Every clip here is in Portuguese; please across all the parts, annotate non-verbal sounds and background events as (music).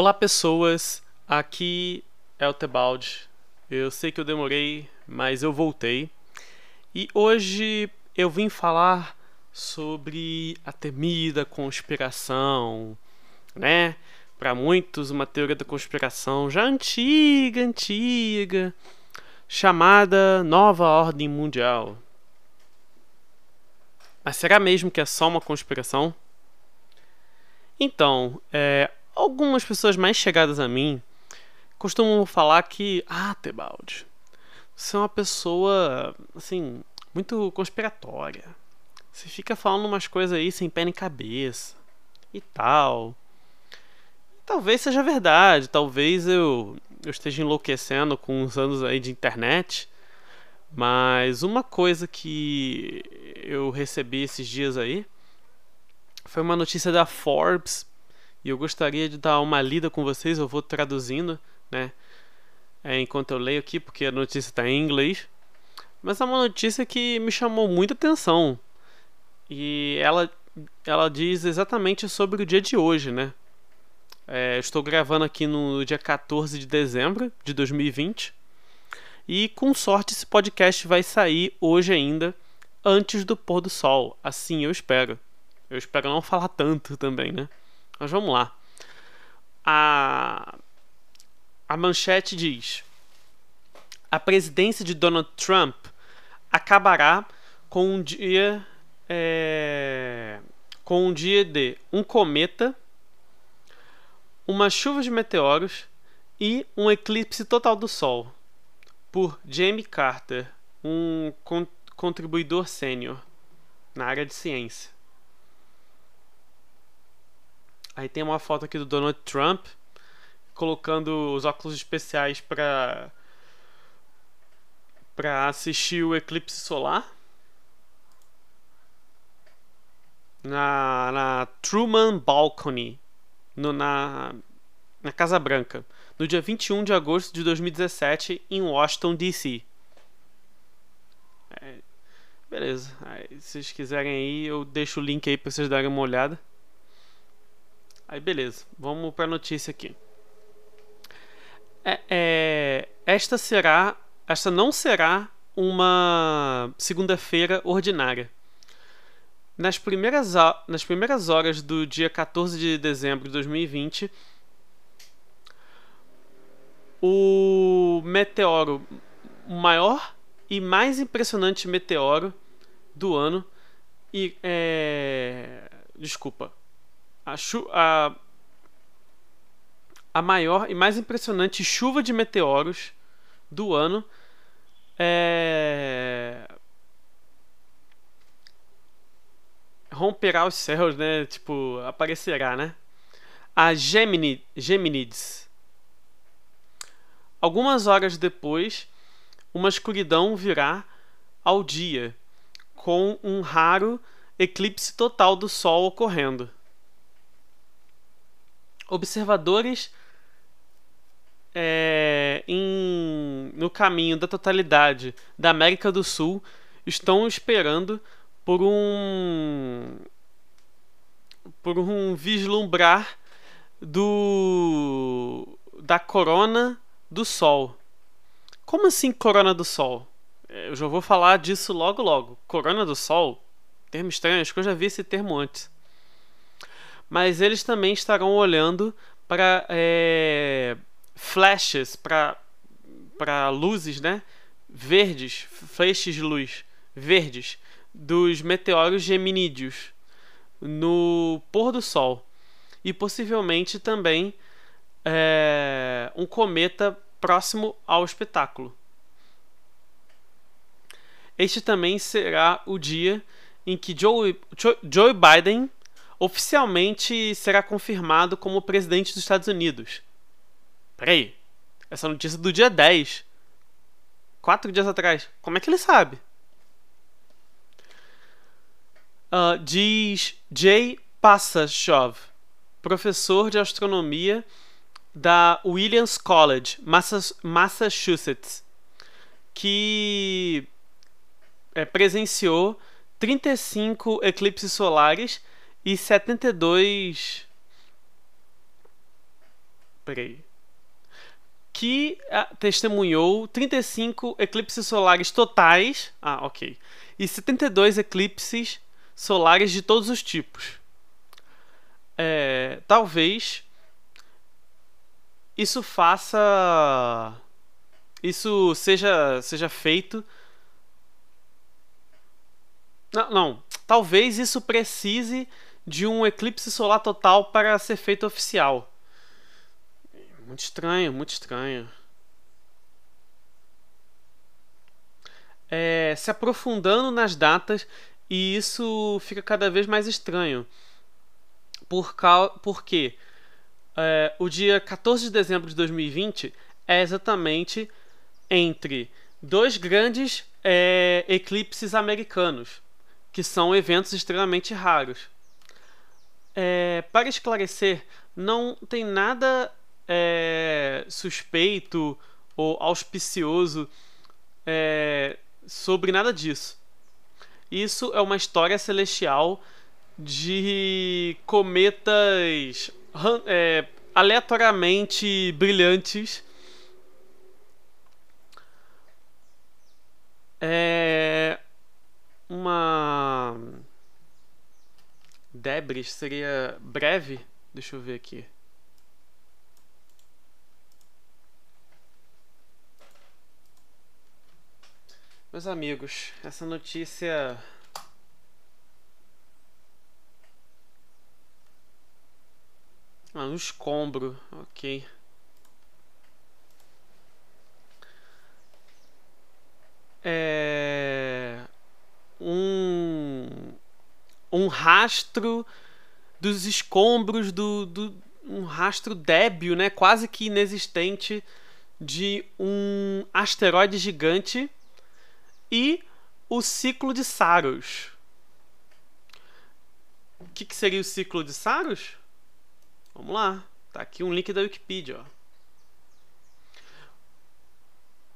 Olá pessoas, aqui é o Tebaldi. Eu sei que eu demorei, mas eu voltei. E hoje eu vim falar sobre a temida conspiração, né? Para muitos, uma teoria da conspiração já antiga, antiga, chamada Nova Ordem Mundial. Mas será mesmo que é só uma conspiração? Então, é, algumas pessoas mais chegadas a mim costumam falar que, ah, Tebaldi, você é uma pessoa, assim, muito conspiratória. Você fica falando umas coisas aí sem pé nem cabeça e tal. Talvez seja verdade, talvez eu, eu esteja enlouquecendo com uns anos aí de internet. Mas uma coisa que eu recebi esses dias aí foi uma notícia da Forbes e eu gostaria de dar uma lida com vocês. Eu vou traduzindo, né? É, enquanto eu leio aqui, porque a notícia está em inglês. Mas é uma notícia que me chamou muita atenção. E ela, ela diz exatamente sobre o dia de hoje, né? É, estou gravando aqui no dia 14 de dezembro de 2020. E com sorte esse podcast vai sair hoje ainda, antes do pôr do sol. Assim eu espero. Eu espero não falar tanto também, né? Mas vamos lá. A, a manchete diz: A presidência de Donald Trump acabará com um dia. É, com um dia de um cometa, uma chuva de meteoros e um eclipse total do Sol. Por Jamie Carter, um con contribuidor sênior na área de ciência. Aí tem uma foto aqui do Donald Trump colocando os óculos especiais para para assistir o eclipse solar na, na Truman Balcony no, na, na Casa Branca no dia 21 de agosto de 2017 em Washington DC. É, beleza, aí, se vocês quiserem aí eu deixo o link aí para vocês darem uma olhada. Aí beleza, vamos para a notícia aqui. É, é, esta será, esta não será uma segunda-feira ordinária. Nas primeiras, nas primeiras horas do dia 14 de dezembro de 2020, o meteoro maior e mais impressionante meteoro do ano e é, desculpa a, a, a maior e mais impressionante chuva de meteoros do ano é... romperá os céus, né? Tipo, aparecerá, né? A Gemini, Geminides. Algumas horas depois, uma escuridão virá ao dia, com um raro eclipse total do Sol ocorrendo observadores é, em, no caminho da totalidade da América do Sul estão esperando por um por um vislumbrar do da corona do Sol. Como assim corona do Sol? Eu já vou falar disso logo logo. Corona do Sol, termo estranho, acho que eu já vi esse termo antes mas eles também estarão olhando para é, flashes, para luzes, né? Verdes, flashes de luz verdes dos meteoros geminídeos no pôr do sol e possivelmente também é, um cometa próximo ao espetáculo. Este também será o dia em que Joe, Joe Biden oficialmente será confirmado como presidente dos Estados Unidos. Peraí, essa notícia é do dia 10. Quatro dias atrás. Como é que ele sabe? Uh, diz Jay Passashov, professor de astronomia da Williams College, Massachusetts, que é, presenciou 35 eclipses solares e 72 Peraí. Que ah, testemunhou 35 eclipses solares totais. Ah, ok. E 72 eclipses solares de todos os tipos. É, talvez isso faça. Isso seja, seja feito. Não, não. Talvez isso precise de um eclipse solar total para ser feito oficial. Muito estranho, muito estranho. É, se aprofundando nas datas e isso fica cada vez mais estranho. Por porque é, o dia 14 de dezembro de 2020 é exatamente entre dois grandes é, eclipses americanos, que são eventos extremamente raros. É, para esclarecer, não tem nada é, suspeito ou auspicioso é, sobre nada disso. Isso é uma história celestial de cometas é, aleatoriamente brilhantes. É uma debris seria breve. Deixa eu ver aqui. Meus amigos, essa notícia Ah, um escombro, ok. É... Um... Um rastro dos escombros do, do... Um rastro débil, né? Quase que inexistente de um asteroide gigante e o ciclo de Saros. O que, que seria o ciclo de Saros? Vamos lá. Tá aqui um link da Wikipedia. Ó.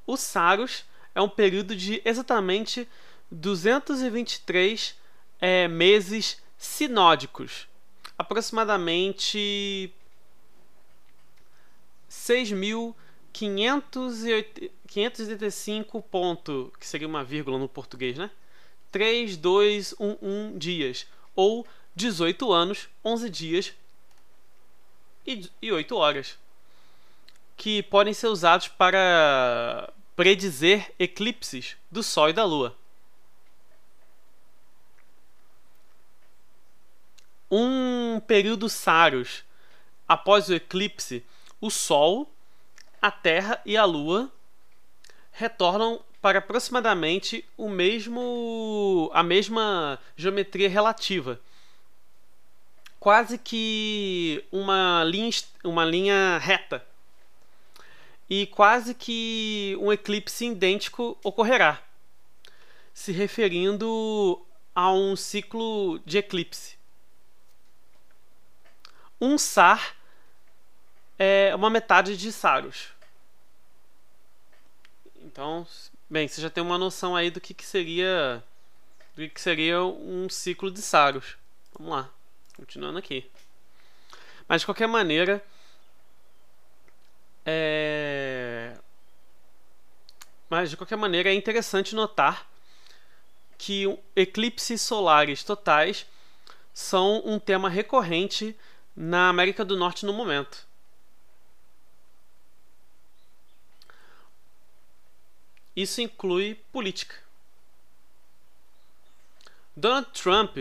O Saros é um período de exatamente 223 é, meses sinódicos. Aproximadamente 6.585 ponto, que seria uma vírgula no português, né? 3211 dias ou 18 anos, 11 dias e, e 8 horas, que podem ser usados para predizer eclipses do Sol e da Lua. Um período Saros após o eclipse, o Sol, a Terra e a Lua retornam para aproximadamente o mesmo a mesma geometria relativa quase que uma linha, uma linha reta. E quase que um eclipse idêntico ocorrerá, se referindo a um ciclo de eclipse. Um SAR é uma metade de Saros. Então, bem, você já tem uma noção aí do que, que seria do que seria um ciclo de Saros. Vamos lá. Continuando aqui. Mas de qualquer maneira. É... Mas de qualquer maneira é interessante notar que eclipses solares totais são um tema recorrente na América do Norte no momento. Isso inclui política. Donald Trump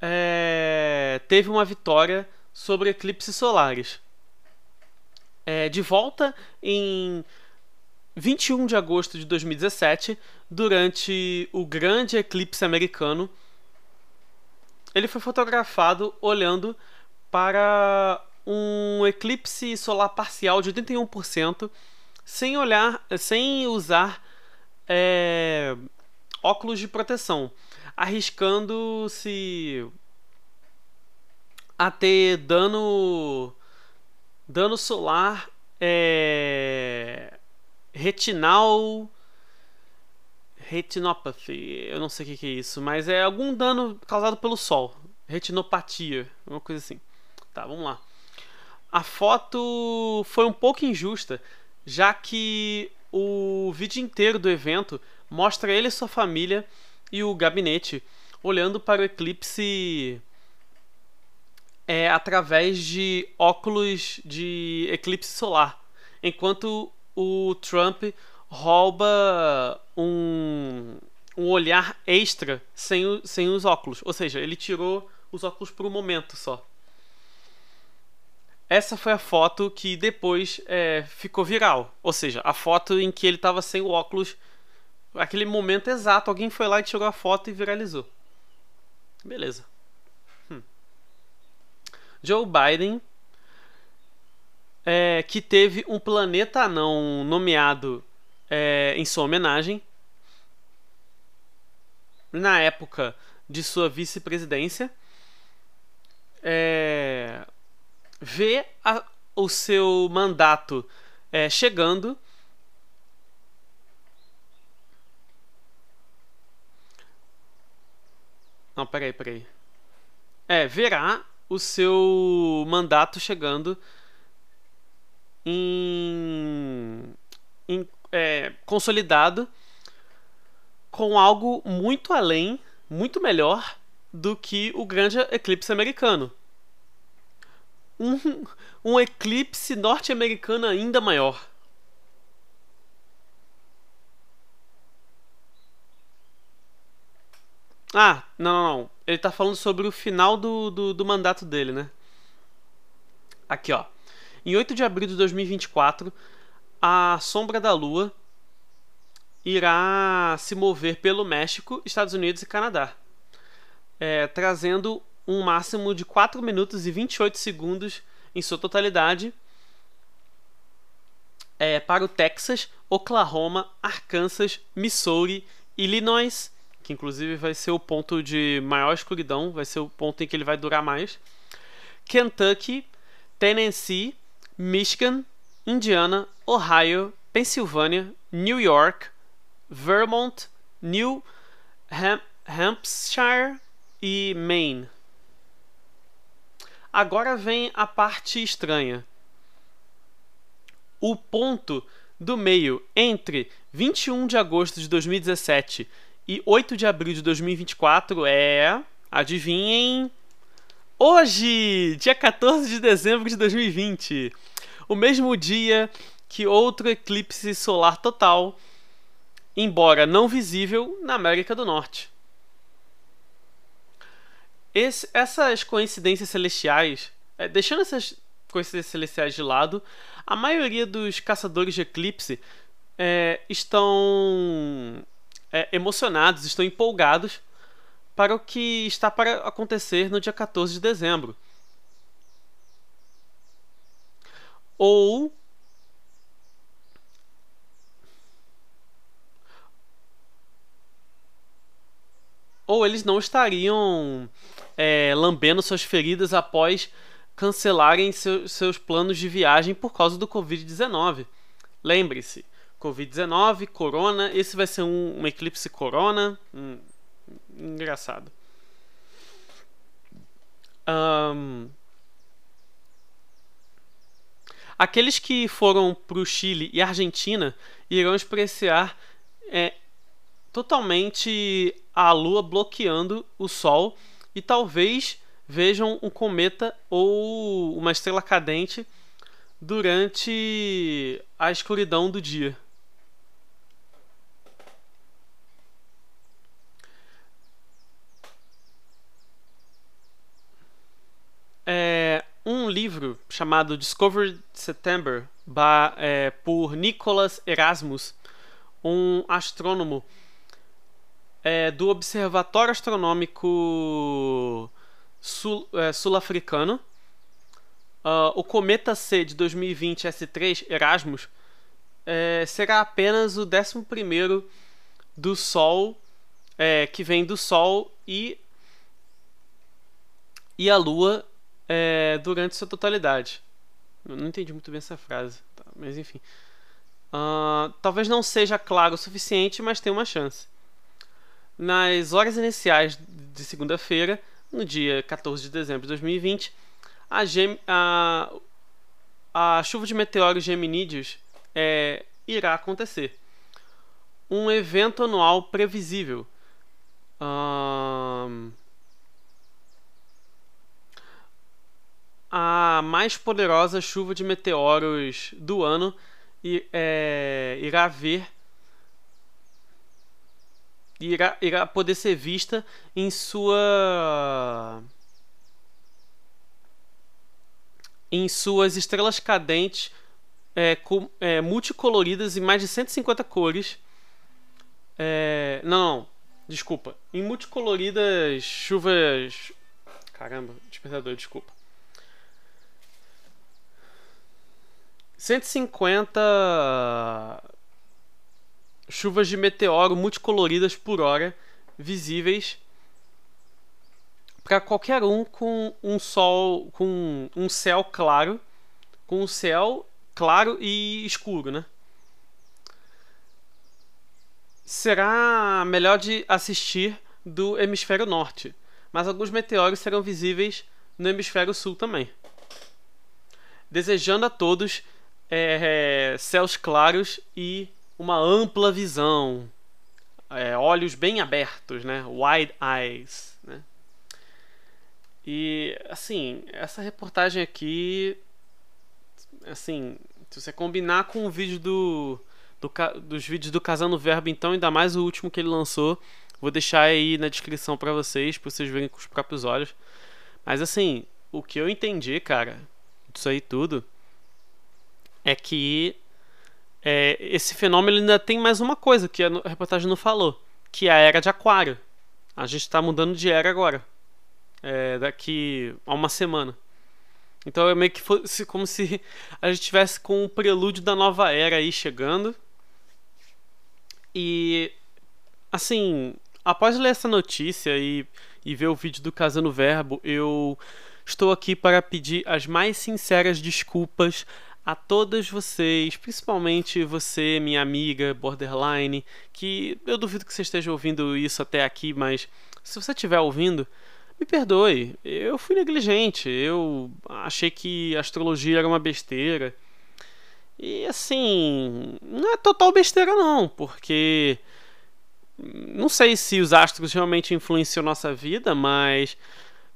é, teve uma vitória sobre eclipses solares. É, de volta em 21 de agosto de 2017, durante o grande eclipse americano, ele foi fotografado olhando para um eclipse solar parcial de 81%, sem olhar, sem usar é, óculos de proteção arriscando-se a ter dano dano solar é, retinal retinopathy, eu não sei o que, que é isso, mas é algum dano causado pelo sol, retinopatia, uma coisa assim. Tá, vamos lá. a foto foi um pouco injusta, já que o vídeo inteiro do evento mostra ele e sua família e o gabinete olhando para o eclipse é, através de óculos de eclipse solar, enquanto o Trump rouba um, um olhar extra sem, o, sem os óculos, ou seja, ele tirou os óculos por um momento só. Essa foi a foto que depois é, ficou viral. Ou seja, a foto em que ele estava sem o óculos. Aquele momento exato, alguém foi lá e tirou a foto e viralizou. Beleza. Hum. Joe Biden, é, que teve um planeta anão nomeado é, em sua homenagem, na época de sua vice-presidência, é, vê a, o seu mandato é, chegando. Não, peraí, peraí. É, verá o seu mandato chegando em, em é, consolidado com algo muito além, muito melhor do que o grande eclipse americano um, um eclipse norte-americano ainda maior. Ah, não, não, não. Ele tá falando sobre o final do, do, do, mandato dele, né? Aqui, ó. Em 8 de abril de 2024, a sombra da Lua irá se mover pelo México, Estados Unidos e Canadá, é, trazendo um máximo de 4 minutos e 28 segundos em sua totalidade é, para o Texas, Oklahoma, Arkansas, Missouri, Illinois, que inclusive vai ser o ponto de maior escuridão, vai ser o ponto em que ele vai durar mais, Kentucky, Tennessee, Michigan, Indiana, Ohio, Pensilvânia, New York, Vermont, New Ham Hampshire e Maine. Agora vem a parte estranha. O ponto do meio entre 21 de agosto de 2017 e 8 de abril de 2024 é. Adivinhem? Hoje, dia 14 de dezembro de 2020. O mesmo dia que outro eclipse solar total, embora não visível, na América do Norte. Esse, essas coincidências celestiais, é, deixando essas coincidências celestiais de lado, a maioria dos caçadores de eclipse é, estão é, emocionados, estão empolgados para o que está para acontecer no dia 14 de dezembro. Ou ou eles não estariam é, lambendo suas feridas após cancelarem seu, seus planos de viagem por causa do Covid-19. Lembre-se, Covid-19, Corona, esse vai ser um, um eclipse Corona. Hum, engraçado. Um, aqueles que foram para o Chile e Argentina irão experienciar é, totalmente a Lua bloqueando o Sol e talvez vejam um cometa ou uma estrela cadente durante a escuridão do dia. É um livro chamado Discovered September é, por Nicholas Erasmus, um astrônomo é, do Observatório Astronômico Sul, é, Sul-Africano. Uh, o Cometa C de 2020 S3 Erasmus é, será apenas o 11 do Sol, é, que vem do Sol e, e a Lua é, durante sua totalidade. Eu não entendi muito bem essa frase, tá, mas enfim. Uh, talvez não seja claro o suficiente, mas tem uma chance. Nas horas iniciais de segunda-feira, no dia 14 de dezembro de 2020, a, gem a a chuva de meteoros geminídeos é, irá acontecer. Um evento anual previsível. A mais poderosa chuva de meteoros do ano e, é, irá ver irá, irá poder ser vista em sua em suas estrelas cadentes é, com, é, multicoloridas em mais de 150 cores. É, não, não, desculpa. Em multicoloridas chuvas. Caramba, despertador, desculpa. 150 chuvas de meteoro multicoloridas por hora visíveis para qualquer um com um sol, com um céu claro, com um céu claro e escuro, né? Será melhor de assistir do hemisfério norte, mas alguns meteoros serão visíveis no hemisfério sul também. Desejando a todos é, é, céus claros e uma ampla visão, é, olhos bem abertos, né? Wide eyes, né? E assim, essa reportagem aqui, assim, se você combinar com o vídeo do, do dos vídeos do Casando Verbo, então ainda mais o último que ele lançou, vou deixar aí na descrição para vocês, para vocês verem com os próprios olhos. Mas assim, o que eu entendi, cara, disso aí tudo, é que é, esse fenômeno ainda tem mais uma coisa que a reportagem não falou, que é a era de Aquário. A gente está mudando de era agora é, daqui a uma semana. Então é meio que fosse como se a gente tivesse com o prelúdio da nova era aí chegando. E assim, após ler essa notícia e, e ver o vídeo do Casando Verbo, eu estou aqui para pedir as mais sinceras desculpas a todas vocês, principalmente você, minha amiga borderline, que eu duvido que você esteja ouvindo isso até aqui, mas se você estiver ouvindo, me perdoe, eu fui negligente, eu achei que astrologia era uma besteira. E assim, não é total besteira não, porque não sei se os astros realmente influenciam nossa vida, mas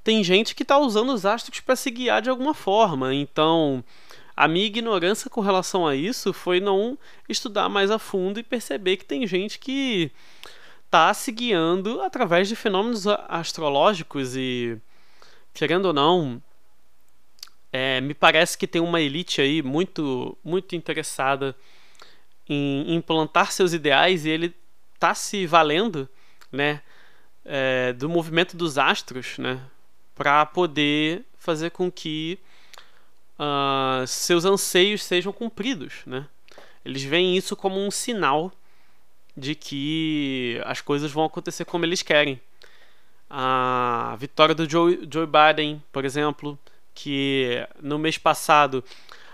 tem gente que está usando os astros para se guiar de alguma forma. Então, a minha ignorância com relação a isso foi não estudar mais a fundo e perceber que tem gente que está se guiando através de fenômenos astrológicos e, querendo ou não, é, me parece que tem uma elite aí muito, muito interessada em implantar seus ideais e ele está se valendo, né, é, do movimento dos astros, né, para poder fazer com que uh, seus anseios sejam cumpridos, né. Eles veem isso como um sinal de que as coisas vão acontecer como eles querem. A vitória do Joe, Joe Biden, por exemplo, que no mês passado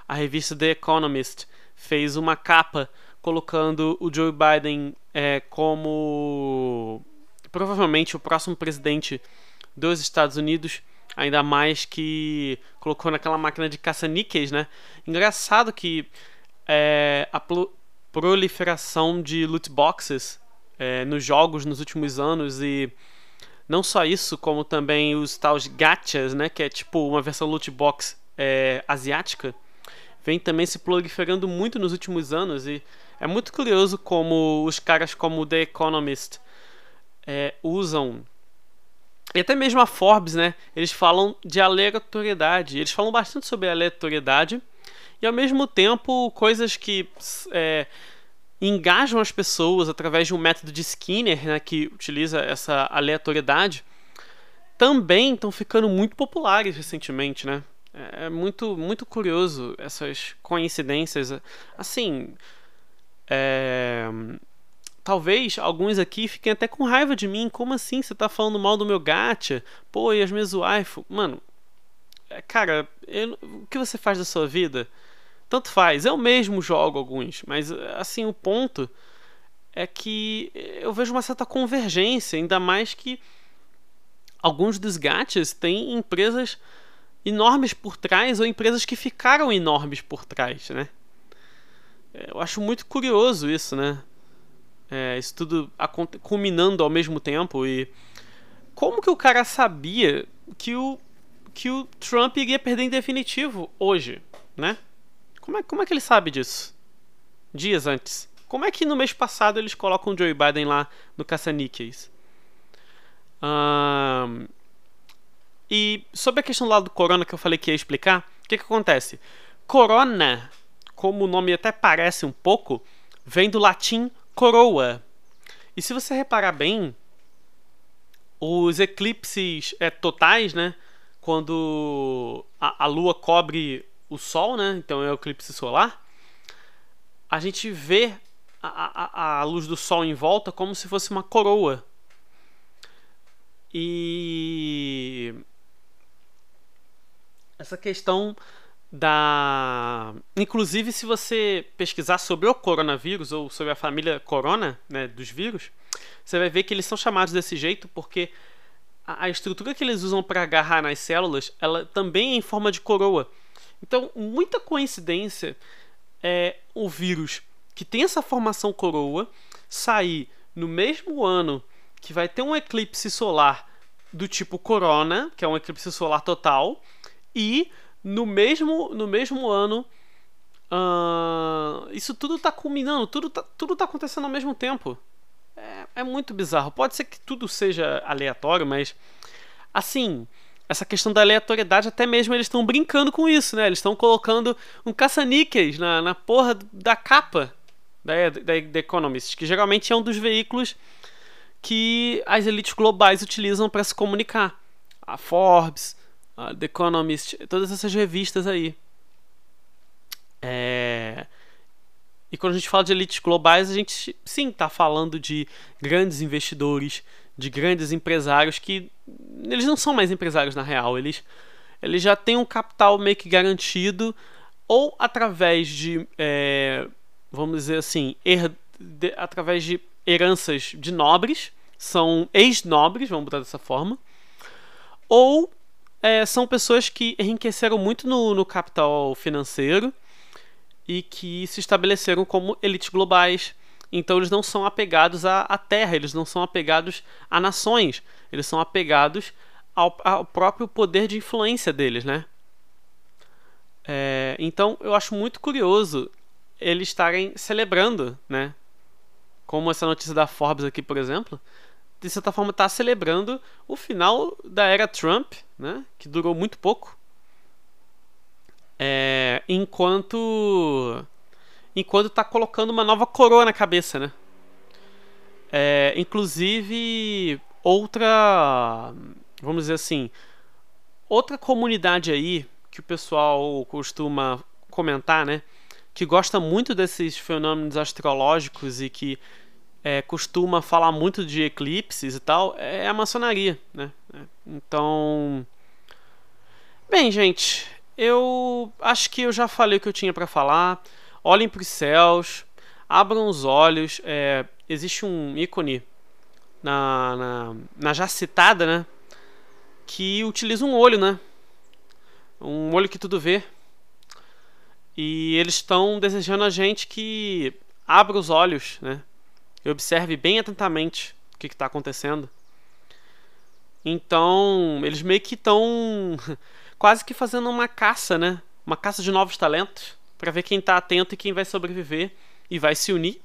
a revista The Economist fez uma capa colocando o Joe Biden é, como provavelmente o próximo presidente dos Estados Unidos, ainda mais que colocou naquela máquina de caça-níqueis, né? Engraçado que é, a, proliferação de loot boxes é, nos jogos nos últimos anos e não só isso, como também os tais gachas, né, que é tipo uma versão loot box é, asiática, vem também se proliferando muito nos últimos anos e é muito curioso como os caras como The Economist é, usam e até mesmo a Forbes, né? Eles falam de aleatoriedade. Eles falam bastante sobre aleatoriedade e ao mesmo tempo coisas que é, engajam as pessoas através de um método de Skinner, né, que utiliza essa aleatoriedade, também estão ficando muito populares recentemente, né? É, é muito, muito curioso essas coincidências. Assim, é... talvez alguns aqui fiquem até com raiva de mim. Como assim? Você tá falando mal do meu gacha? Pô, e as minhas waifu? Mano, é, cara, eu... o que você faz da sua vida? Tanto faz, eu mesmo jogo alguns, mas assim, o ponto é que eu vejo uma certa convergência, ainda mais que alguns dos gachas têm empresas enormes por trás ou empresas que ficaram enormes por trás, né? É, eu acho muito curioso isso, né? É, isso tudo culminando ao mesmo tempo e como que o cara sabia que o que o Trump iria perder em definitivo hoje, né? Como é, como é que ele sabe disso? Dias antes. Como é que no mês passado eles colocam o Joe Biden lá no caça-níqueis? Um, e sobre a questão lá do corona que eu falei que ia explicar, o que, que acontece? Corona, como o nome até parece um pouco, vem do latim coroa. E se você reparar bem, os eclipses é, totais, né? Quando a, a lua cobre o sol, né? Então é o eclipse solar. A gente vê a, a, a luz do sol em volta como se fosse uma coroa. E essa questão da. Inclusive, se você pesquisar sobre o coronavírus ou sobre a família corona, né, dos vírus, você vai ver que eles são chamados desse jeito porque a, estrutura que eles usam para agarrar nas células, ela também é em forma de coroa. Então, muita coincidência é o vírus que tem essa formação coroa sair no mesmo ano que vai ter um eclipse solar do tipo corona, que é um eclipse solar total, e no mesmo, no mesmo ano, uh, isso tudo está culminando, tudo está tudo tá acontecendo ao mesmo tempo. É, é muito bizarro. Pode ser que tudo seja aleatório, mas assim, essa questão da aleatoriedade, até mesmo eles estão brincando com isso, né? Eles estão colocando um caça-níqueis na, na porra da capa da, da, da Economist, que geralmente é um dos veículos que as elites globais utilizam para se comunicar. A Forbes, The Economist, todas essas revistas aí. É... E quando a gente fala de elites globais, a gente sim está falando de grandes investidores, de grandes empresários que eles não são mais empresários na real, eles, eles já têm um capital meio que garantido ou através de, é, vamos dizer assim, her, de, através de heranças de nobres, são ex-nobres, vamos botar dessa forma, ou é, são pessoas que enriqueceram muito no, no capital financeiro e que se estabeleceram como elites globais. Então eles não são apegados à, à terra, eles não são apegados a nações, eles são apegados ao, ao próprio poder de influência deles, né? É, então eu acho muito curioso eles estarem celebrando, né? Como essa notícia da Forbes aqui, por exemplo, de certa forma está celebrando o final da era Trump, né? Que durou muito pouco. É, enquanto enquanto está colocando uma nova coroa na cabeça, né? É, inclusive outra, vamos dizer assim, outra comunidade aí que o pessoal costuma comentar, né? Que gosta muito desses fenômenos astrológicos e que é, costuma falar muito de eclipses e tal, é a maçonaria, né? Então, bem, gente, eu acho que eu já falei o que eu tinha para falar. Olhem para os céus, abram os olhos. É, existe um ícone na, na, na já citada, né? Que utiliza um olho, né? Um olho que tudo vê. E eles estão desejando a gente que abra os olhos, né? E observe bem atentamente o que está acontecendo. Então, eles meio que estão (laughs) quase que fazendo uma caça, né? Uma caça de novos talentos para ver quem está atento e quem vai sobreviver e vai se unir,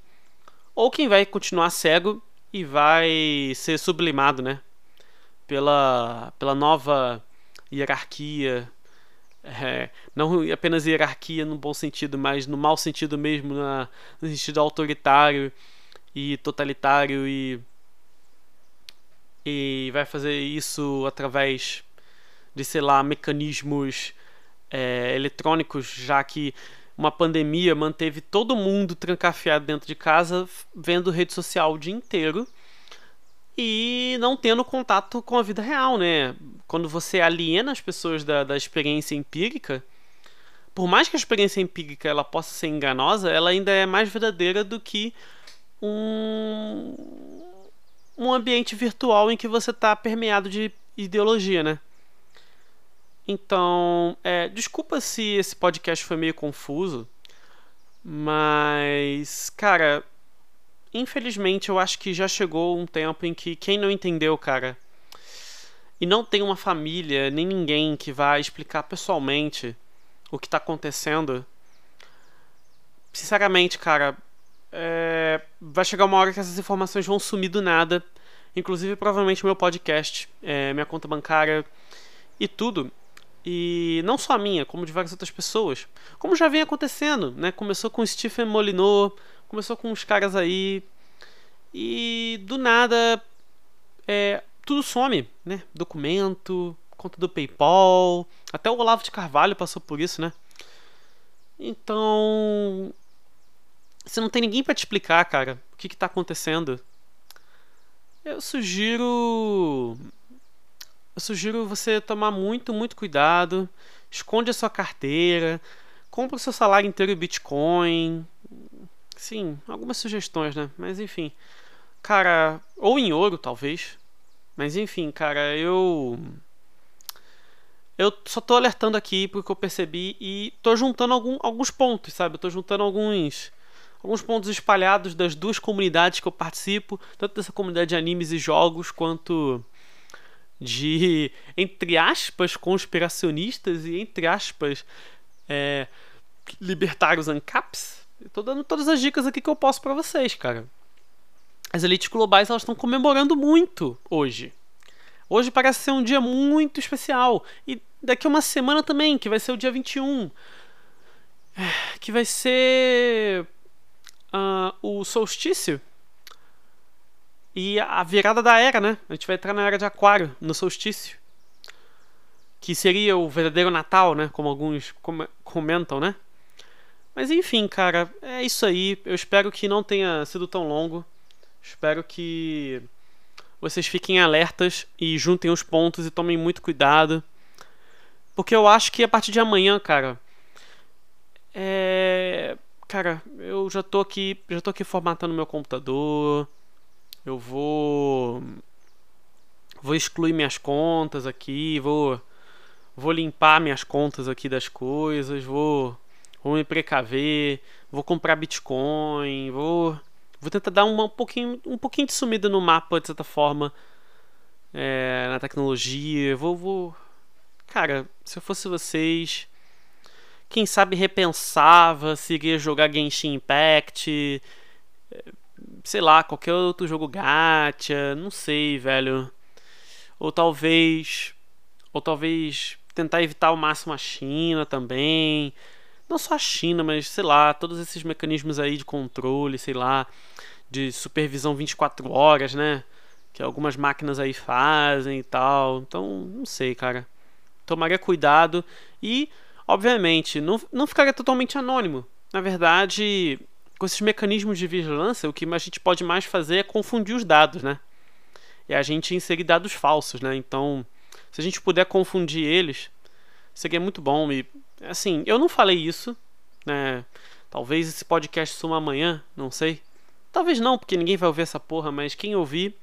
ou quem vai continuar cego e vai ser sublimado, né? Pela, pela nova hierarquia, é, não apenas hierarquia no bom sentido, mas no mau sentido mesmo, na, no sentido autoritário e totalitário e e vai fazer isso através de sei lá mecanismos é, eletrônicos já que uma pandemia manteve todo mundo trancafiado dentro de casa vendo rede social o dia inteiro e não tendo contato com a vida real, né? Quando você aliena as pessoas da, da experiência empírica, por mais que a experiência empírica ela possa ser enganosa, ela ainda é mais verdadeira do que um, um ambiente virtual em que você está permeado de ideologia, né? Então, é, desculpa se esse podcast foi meio confuso, mas, cara, infelizmente eu acho que já chegou um tempo em que quem não entendeu, cara, e não tem uma família nem ninguém que vá explicar pessoalmente o que tá acontecendo, sinceramente, cara, é, vai chegar uma hora que essas informações vão sumir do nada, inclusive provavelmente meu podcast, é, minha conta bancária e tudo. E não só a minha, como de várias outras pessoas. Como já vem acontecendo, né? Começou com Stephen Molinot, começou com uns caras aí. E do nada é, tudo some, né? Documento, conta do PayPal, até o Olavo de Carvalho passou por isso, né? Então, você não tem ninguém para te explicar, cara, o que, que tá acontecendo. Eu sugiro eu sugiro você tomar muito, muito cuidado. Esconde a sua carteira. Compra o seu salário inteiro em Bitcoin. Sim, algumas sugestões, né? Mas enfim. Cara, ou em ouro, talvez. Mas enfim, cara, eu. Eu só tô alertando aqui porque eu percebi e tô juntando algum, alguns pontos, sabe? Eu tô juntando alguns alguns pontos espalhados das duas comunidades que eu participo, tanto dessa comunidade de animes e jogos quanto de, entre aspas, conspiracionistas e, entre aspas, é, libertários ANCAPs. Estou dando todas as dicas aqui que eu posso para vocês, cara. As elites globais elas estão comemorando muito hoje. Hoje parece ser um dia muito especial. E daqui a uma semana também, que vai ser o dia 21. É, que vai ser uh, o solstício e a virada da era, né? A gente vai entrar na era de Aquário, no solstício. Que seria o verdadeiro Natal, né? Como alguns com comentam, né? Mas enfim, cara, é isso aí. Eu espero que não tenha sido tão longo. Espero que vocês fiquem alertas e juntem os pontos e tomem muito cuidado. Porque eu acho que a partir de amanhã, cara. É. Cara, eu já tô aqui. Já tô aqui formatando meu computador eu vou vou excluir minhas contas aqui, vou vou limpar minhas contas aqui das coisas, vou vou me precaver, vou comprar Bitcoin, vou vou tentar dar uma, um pouquinho um pouquinho de sumida no mapa de certa forma é, na tecnologia, vou, vou cara, se eu fosse vocês quem sabe repensava se iria jogar Genshin Impact sei lá, qualquer outro jogo gacha, não sei, velho. Ou talvez ou talvez tentar evitar ao máximo a China também. Não só a China, mas sei lá, todos esses mecanismos aí de controle, sei lá, de supervisão 24 horas, né? Que algumas máquinas aí fazem e tal. Então, não sei, cara. Tomaria cuidado e, obviamente, não, não ficaria totalmente anônimo. Na verdade, com esses mecanismos de vigilância, o que a gente pode mais fazer é confundir os dados, né? E a gente inserir dados falsos, né? Então, se a gente puder confundir eles, seria muito bom. E, assim, eu não falei isso, né? Talvez esse podcast suma amanhã, não sei. Talvez não, porque ninguém vai ouvir essa porra, mas quem ouvir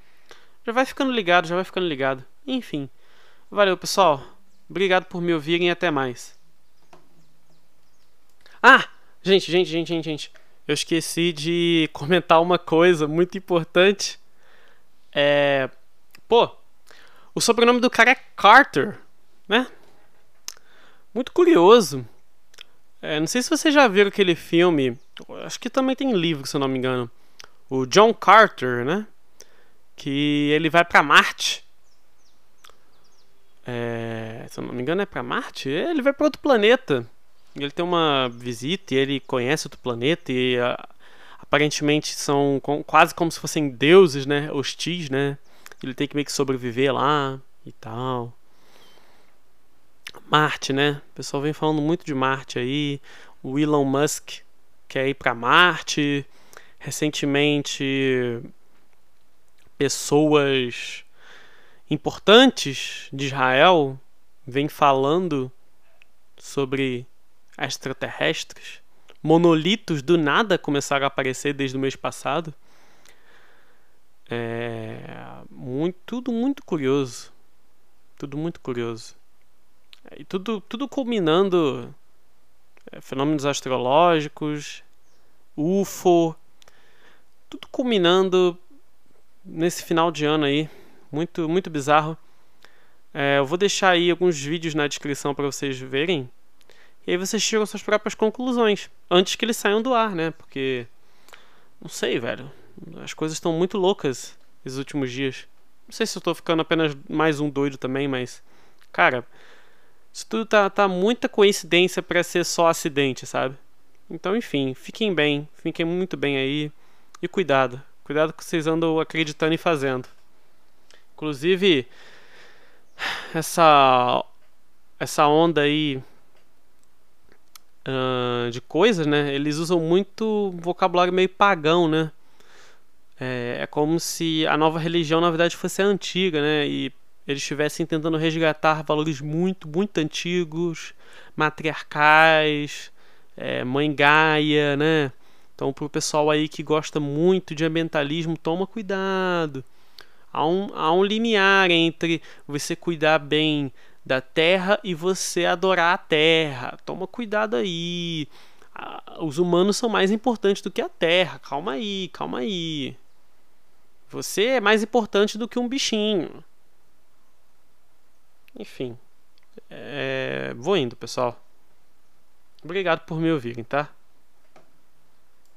já vai ficando ligado, já vai ficando ligado. Enfim. Valeu, pessoal. Obrigado por me ouvirem e até mais. Ah! Gente, gente, gente, gente, gente eu esqueci de (laughs) comentar uma coisa muito importante. É. Pô, o sobrenome do cara é Carter, né? Muito curioso. É, não sei se vocês já viram aquele filme. Acho que também tem livro, se eu não me engano. O John Carter, né? Que ele vai para Marte. É, se eu não me engano, é para Marte? Ele vai para outro planeta. Ele tem uma visita e ele conhece outro planeta e uh, aparentemente são com, quase como se fossem deuses, né? Hostis, né? Ele tem que meio que sobreviver lá e tal. Marte, né? O pessoal vem falando muito de Marte aí. O Elon Musk quer ir para Marte. Recentemente, pessoas importantes de Israel vêm falando sobre extraterrestres, monolitos do nada começaram a aparecer desde o mês passado. É muito, tudo muito curioso. Tudo muito curioso. E tudo, tudo culminando é, fenômenos astrológicos, UFO, tudo culminando nesse final de ano aí, muito muito bizarro. É, eu vou deixar aí alguns vídeos na descrição para vocês verem. E aí vocês tiram suas próprias conclusões antes que eles saiam do ar, né? Porque não sei, velho. As coisas estão muito loucas esses últimos dias. Não sei se eu tô ficando apenas mais um doido também, mas. Cara, isso tudo tá, tá muita coincidência para ser só acidente, sabe? Então, enfim, fiquem bem, fiquem muito bem aí. E cuidado. Cuidado que vocês andam acreditando e fazendo. Inclusive, essa essa onda aí uh, de coisas, né? Eles usam muito vocabulário meio pagão, né? É, é como se a nova religião, na verdade, fosse a antiga, né? E eles estivessem tentando resgatar valores muito, muito antigos, matriarcais, é, mãe Gaia, né? Então, para o pessoal aí que gosta muito de ambientalismo, toma cuidado. Há um, há um limiar entre você cuidar bem da terra e você adorar a terra. Toma cuidado aí. Os humanos são mais importantes do que a terra. Calma aí, calma aí. Você é mais importante do que um bichinho. Enfim. É... Vou indo, pessoal. Obrigado por me ouvirem, tá?